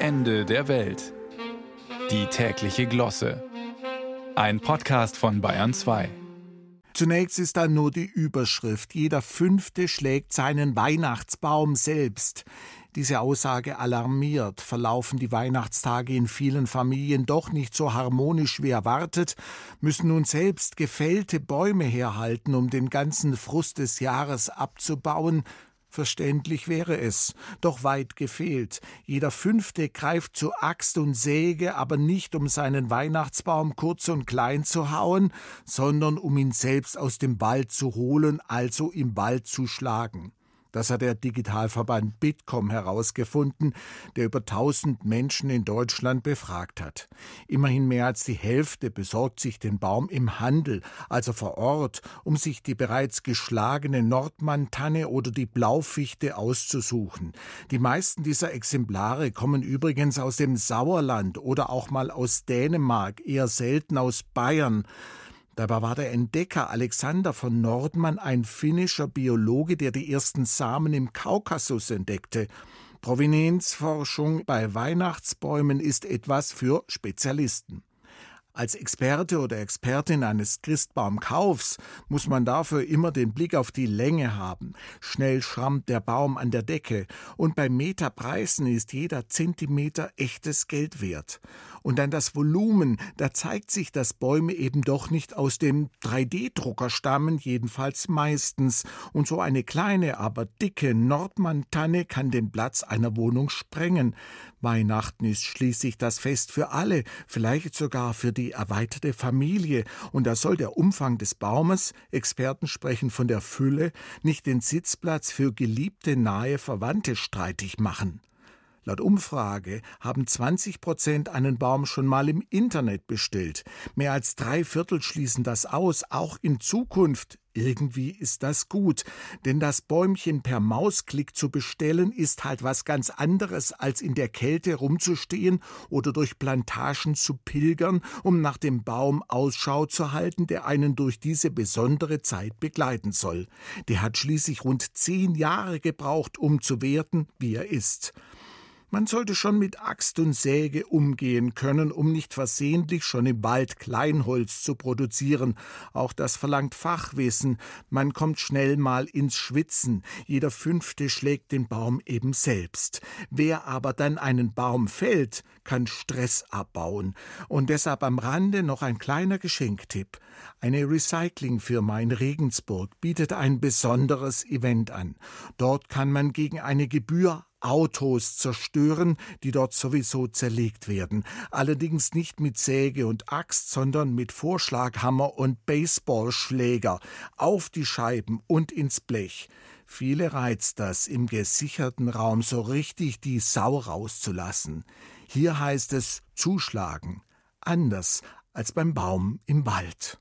Ende der Welt. Die tägliche Glosse. Ein Podcast von Bayern 2. Zunächst ist da nur die Überschrift. Jeder Fünfte schlägt seinen Weihnachtsbaum selbst. Diese Aussage alarmiert. Verlaufen die Weihnachtstage in vielen Familien doch nicht so harmonisch wie erwartet, müssen nun selbst gefällte Bäume herhalten, um den ganzen Frust des Jahres abzubauen, Verständlich wäre es, doch weit gefehlt. Jeder Fünfte greift zu Axt und Säge, aber nicht um seinen Weihnachtsbaum kurz und klein zu hauen, sondern um ihn selbst aus dem Wald zu holen, also im Wald zu schlagen. Das hat der Digitalverband Bitkom herausgefunden, der über 1000 Menschen in Deutschland befragt hat. Immerhin mehr als die Hälfte besorgt sich den Baum im Handel, also vor Ort, um sich die bereits geschlagene Nordmann-Tanne oder die Blaufichte auszusuchen. Die meisten dieser Exemplare kommen übrigens aus dem Sauerland oder auch mal aus Dänemark, eher selten aus Bayern. Dabei war der Entdecker Alexander von Nordmann ein finnischer Biologe, der die ersten Samen im Kaukasus entdeckte. Provenienzforschung bei Weihnachtsbäumen ist etwas für Spezialisten. Als Experte oder Expertin eines Christbaumkaufs muss man dafür immer den Blick auf die Länge haben. Schnell schrammt der Baum an der Decke und bei Meterpreisen ist jeder Zentimeter echtes Geld wert. Und dann das Volumen, da zeigt sich, dass Bäume eben doch nicht aus dem 3D-Drucker stammen, jedenfalls meistens. Und so eine kleine, aber dicke Nordmann-Tanne kann den Platz einer Wohnung sprengen. Weihnachten ist schließlich das Fest für alle, vielleicht sogar für erweiterte Familie, und da soll der Umfang des Baumes, Experten sprechen von der Fülle, nicht den Sitzplatz für geliebte nahe Verwandte streitig machen. Laut Umfrage haben 20 Prozent einen Baum schon mal im Internet bestellt. Mehr als drei Viertel schließen das aus, auch in Zukunft. Irgendwie ist das gut, denn das Bäumchen per Mausklick zu bestellen ist halt was ganz anderes, als in der Kälte rumzustehen oder durch Plantagen zu pilgern, um nach dem Baum Ausschau zu halten, der einen durch diese besondere Zeit begleiten soll. Der hat schließlich rund zehn Jahre gebraucht, um zu werden, wie er ist. Man sollte schon mit Axt und Säge umgehen können, um nicht versehentlich schon im Wald Kleinholz zu produzieren. Auch das verlangt Fachwissen. Man kommt schnell mal ins Schwitzen. Jeder Fünfte schlägt den Baum eben selbst. Wer aber dann einen Baum fällt, kann Stress abbauen. Und deshalb am Rande noch ein kleiner Geschenktipp. Eine Recyclingfirma in Regensburg bietet ein besonderes Event an. Dort kann man gegen eine Gebühr Autos zerstören, die dort sowieso zerlegt werden. Allerdings nicht mit Säge und Axt, sondern mit Vorschlaghammer und Baseballschläger auf die Scheiben und ins Blech. Viele reizt das, im gesicherten Raum so richtig die Sau rauszulassen. Hier heißt es zuschlagen. Anders als beim Baum im Wald.